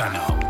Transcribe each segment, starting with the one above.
Channel.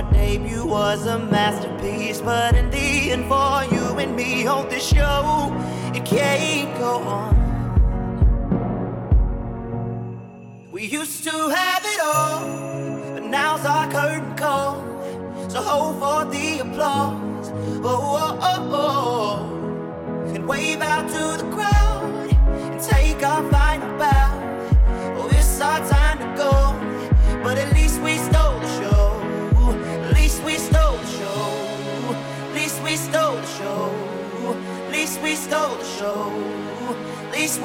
Our debut was a masterpiece, but in the end, for you and me, hold this show, it can't go on. We used to have it all, but now's our curtain call. So hold for the applause, oh, oh, oh, oh. and wave out to the crowd and take our At least we stole the show. At least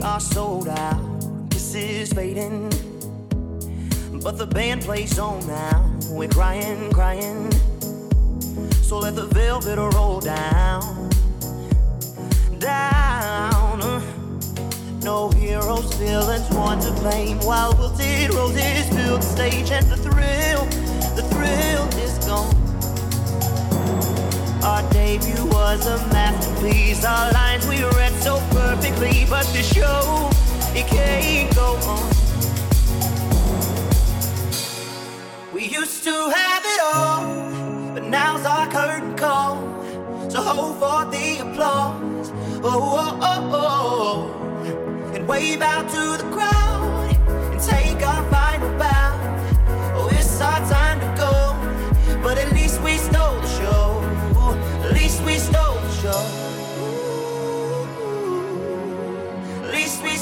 we But the band plays on now. We're crying, crying. So let the velvet roll down, down. No heroes, villains want to blame. While wilted roses fill the stage, and the thrill, the thrill is gone. Our debut was a masterpiece. Our so but the show it can't go on. We used to have it all, but now's our curtain call. So hold for the applause. Oh, oh, oh, oh. oh. And wave out to the crowd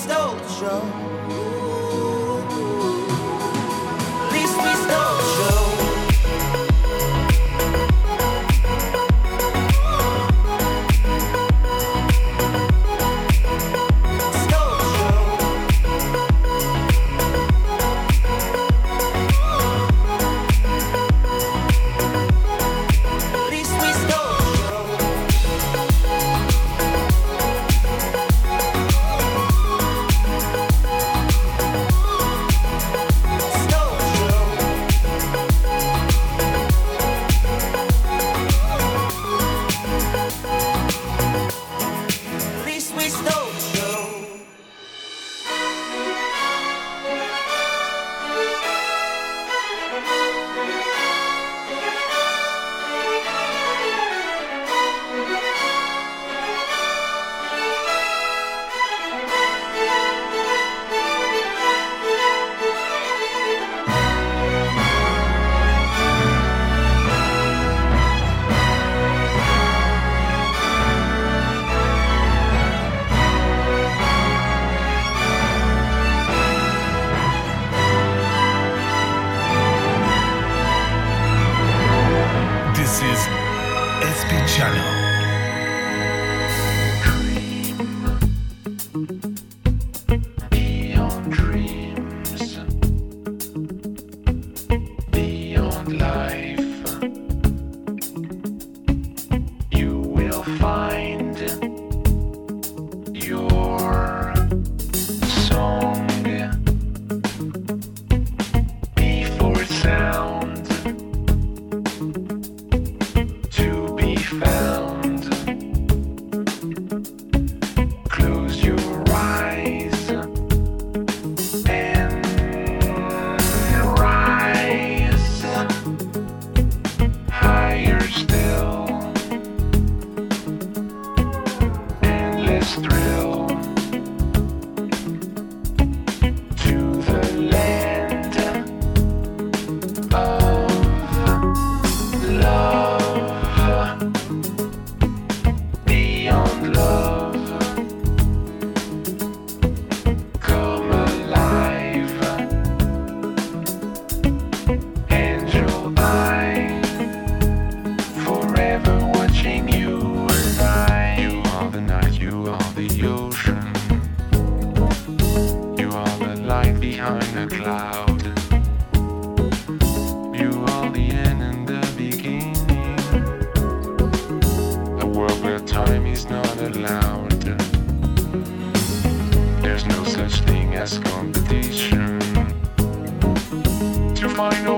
least we stole mine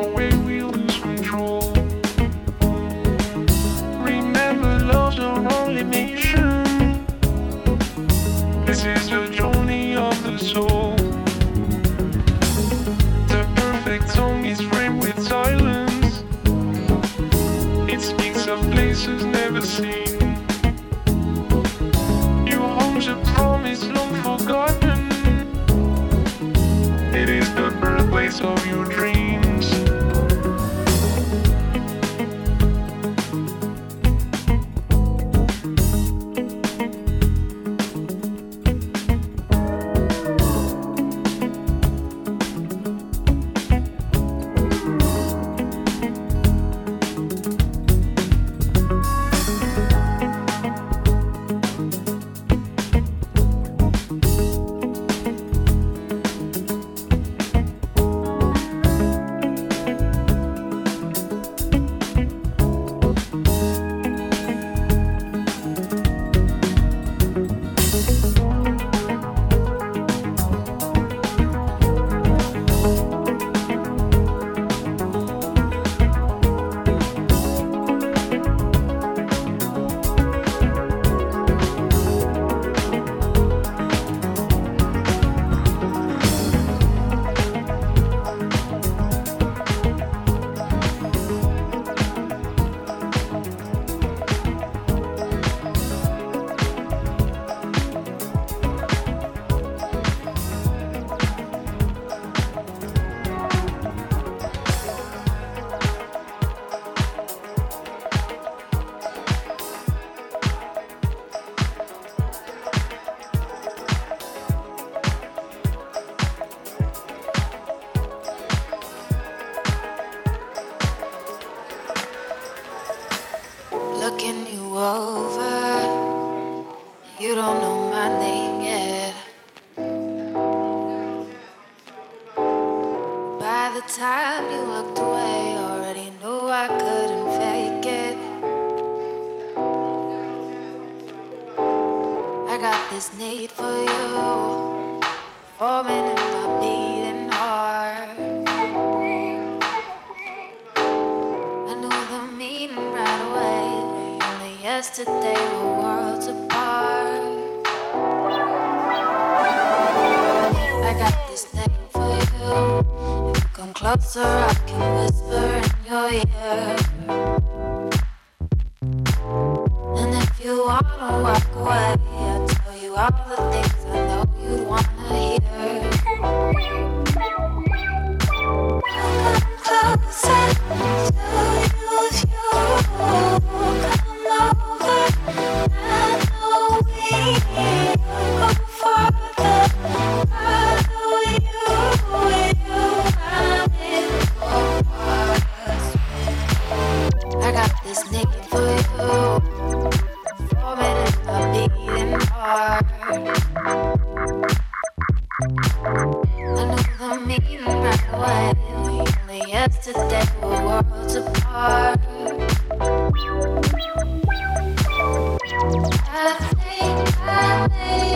baby.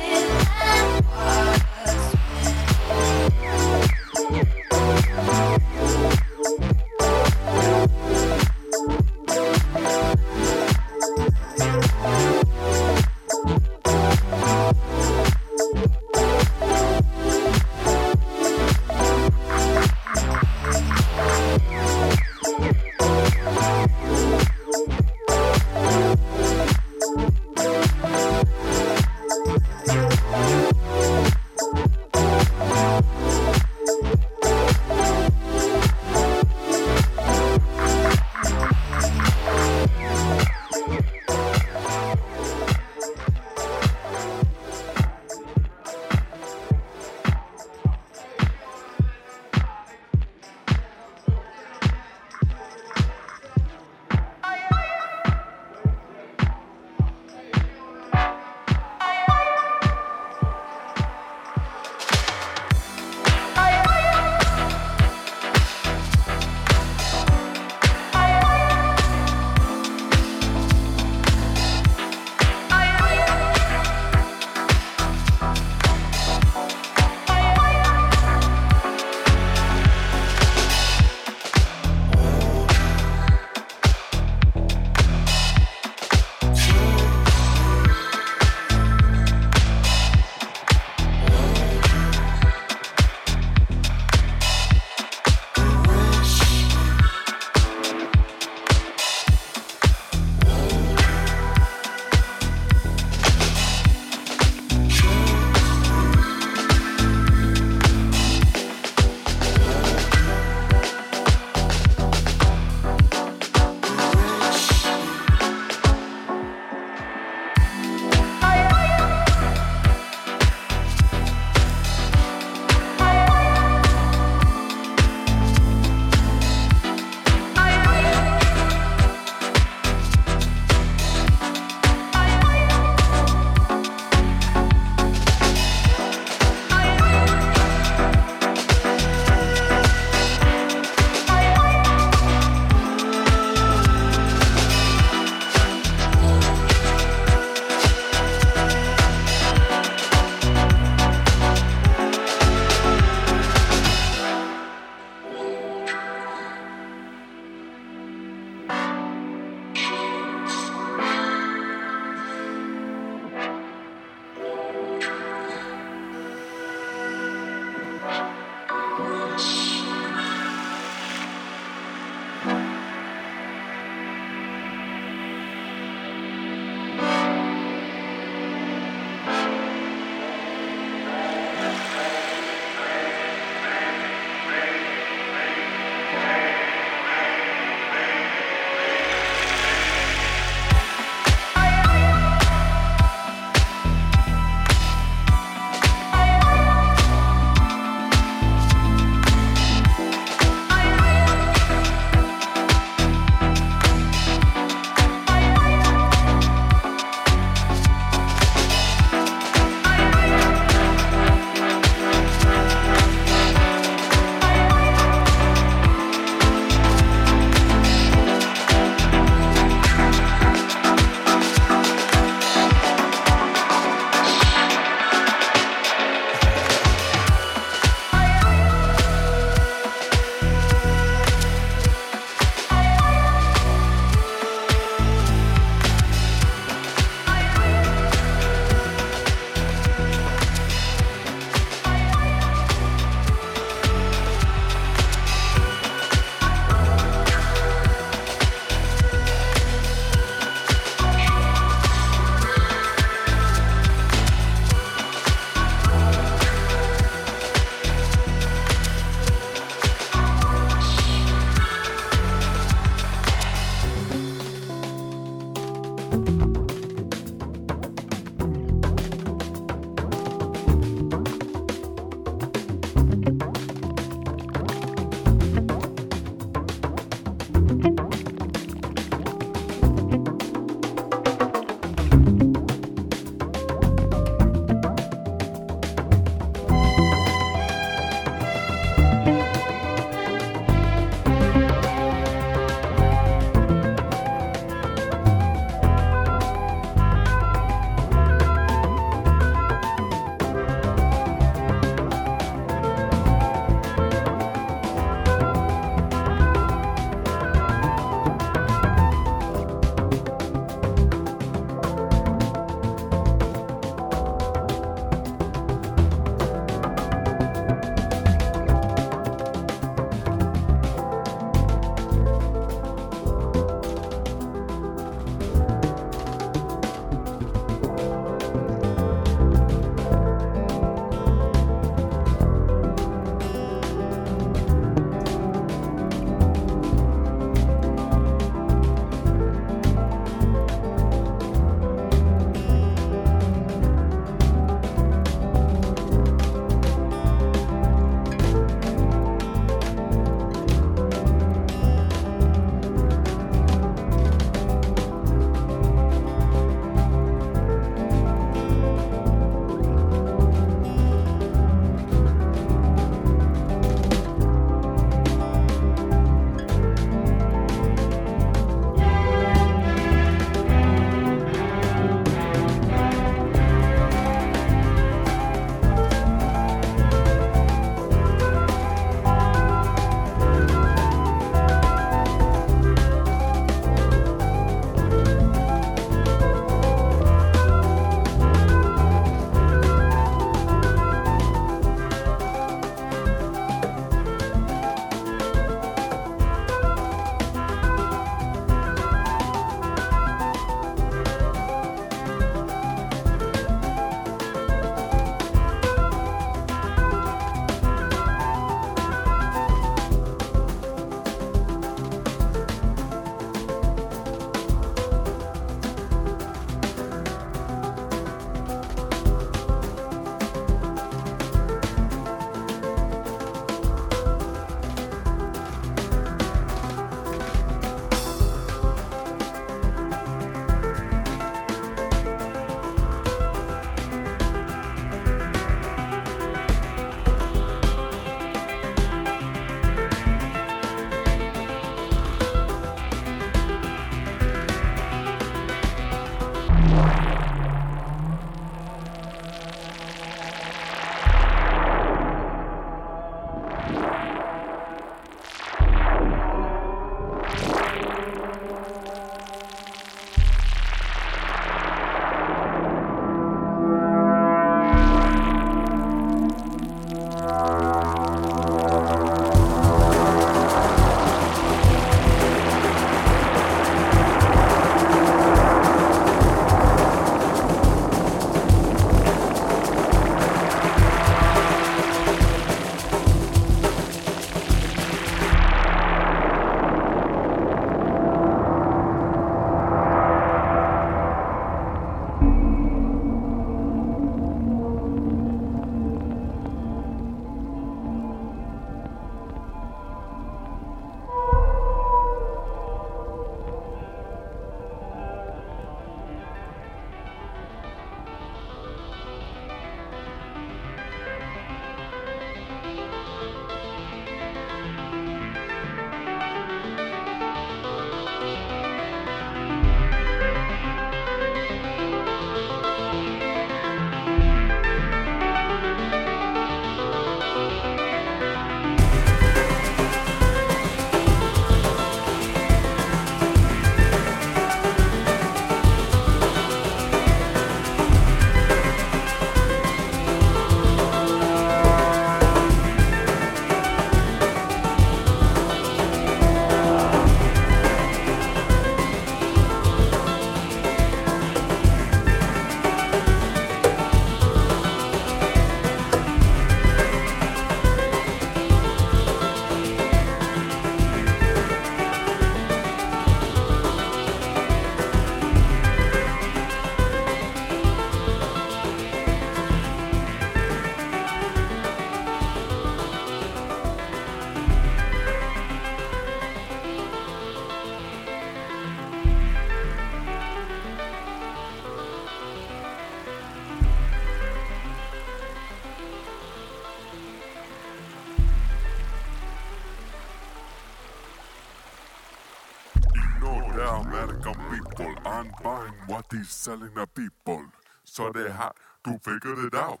The show. people and buying what he's selling the people. So they had to figure it out.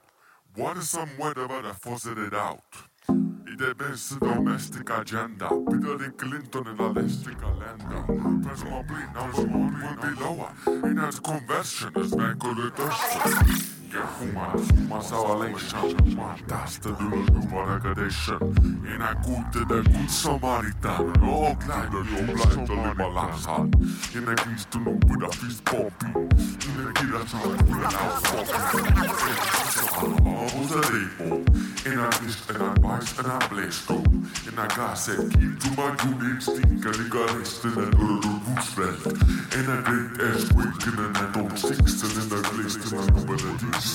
What is some whatever that forced it out? I det bästa domestic agenda Hillary Clinton in a listic calendar Presumably now she will be lower In as conversion as vankulitation Fumar, masa Alation, mataste de numara Ganeshan Înainte de good samaritan, oglajnă, oglajnă de malasal Înainte tu nu până fiți popi, înainte tu nu până la popi Aude repo, înainte era bais, era bleșco Înainte keep to my good instinct, că liga este de urul Roosevelt Înainte ești wicked, înainte 16, înainte este numără 10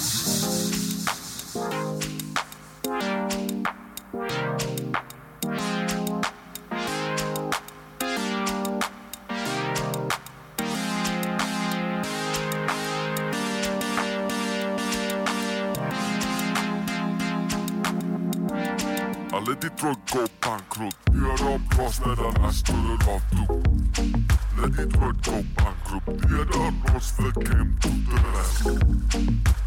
let it druk går bankrut Hør op, kostnaderne er støttet the du Lad de druk gå bankrut Hør op, kostnad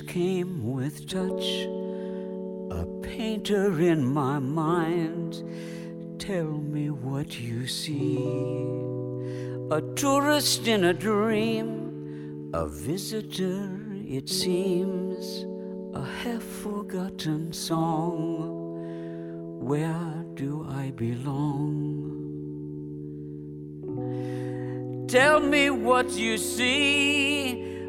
Came with touch. A painter in my mind. Tell me what you see. A tourist in a dream. A visitor, it seems. A half forgotten song. Where do I belong? Tell me what you see.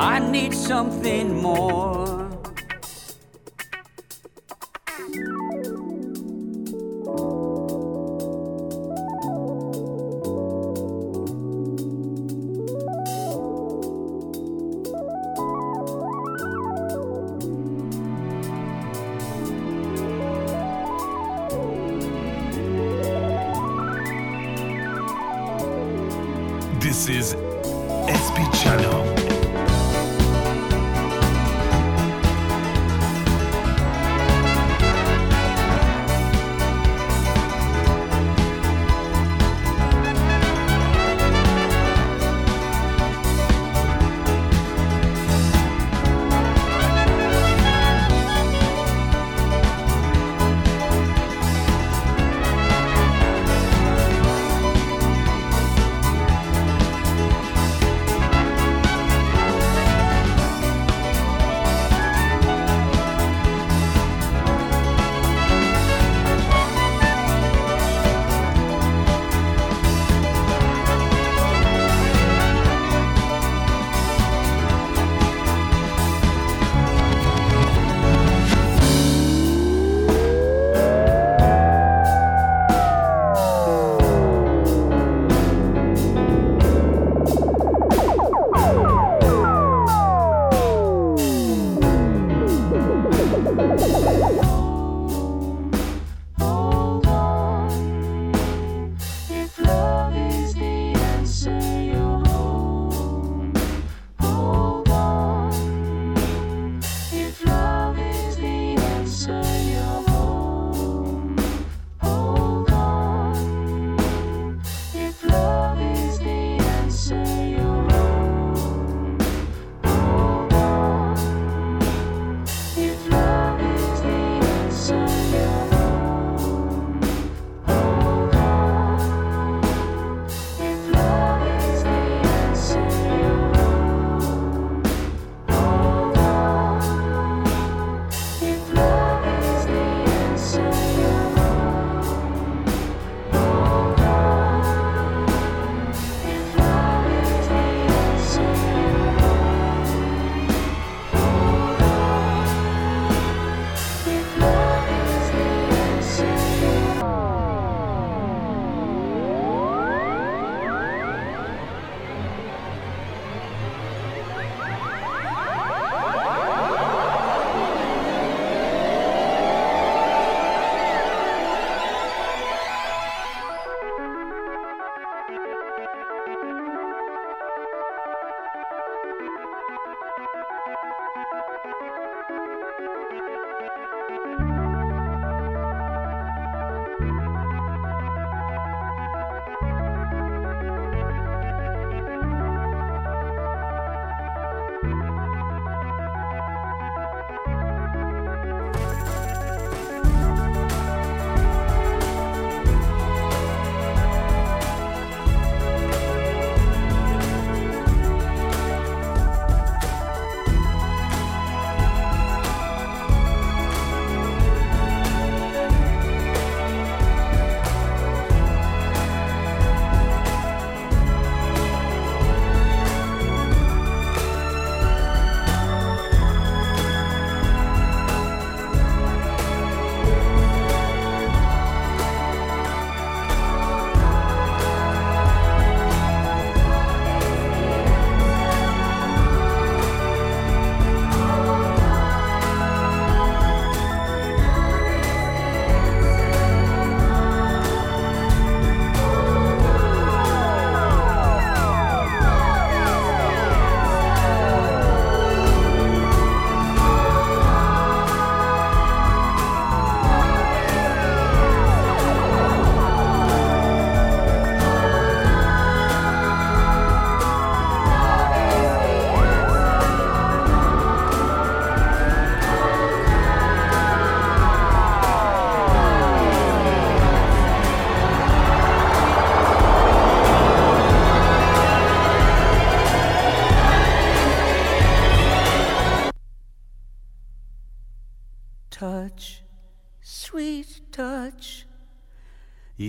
I need something more.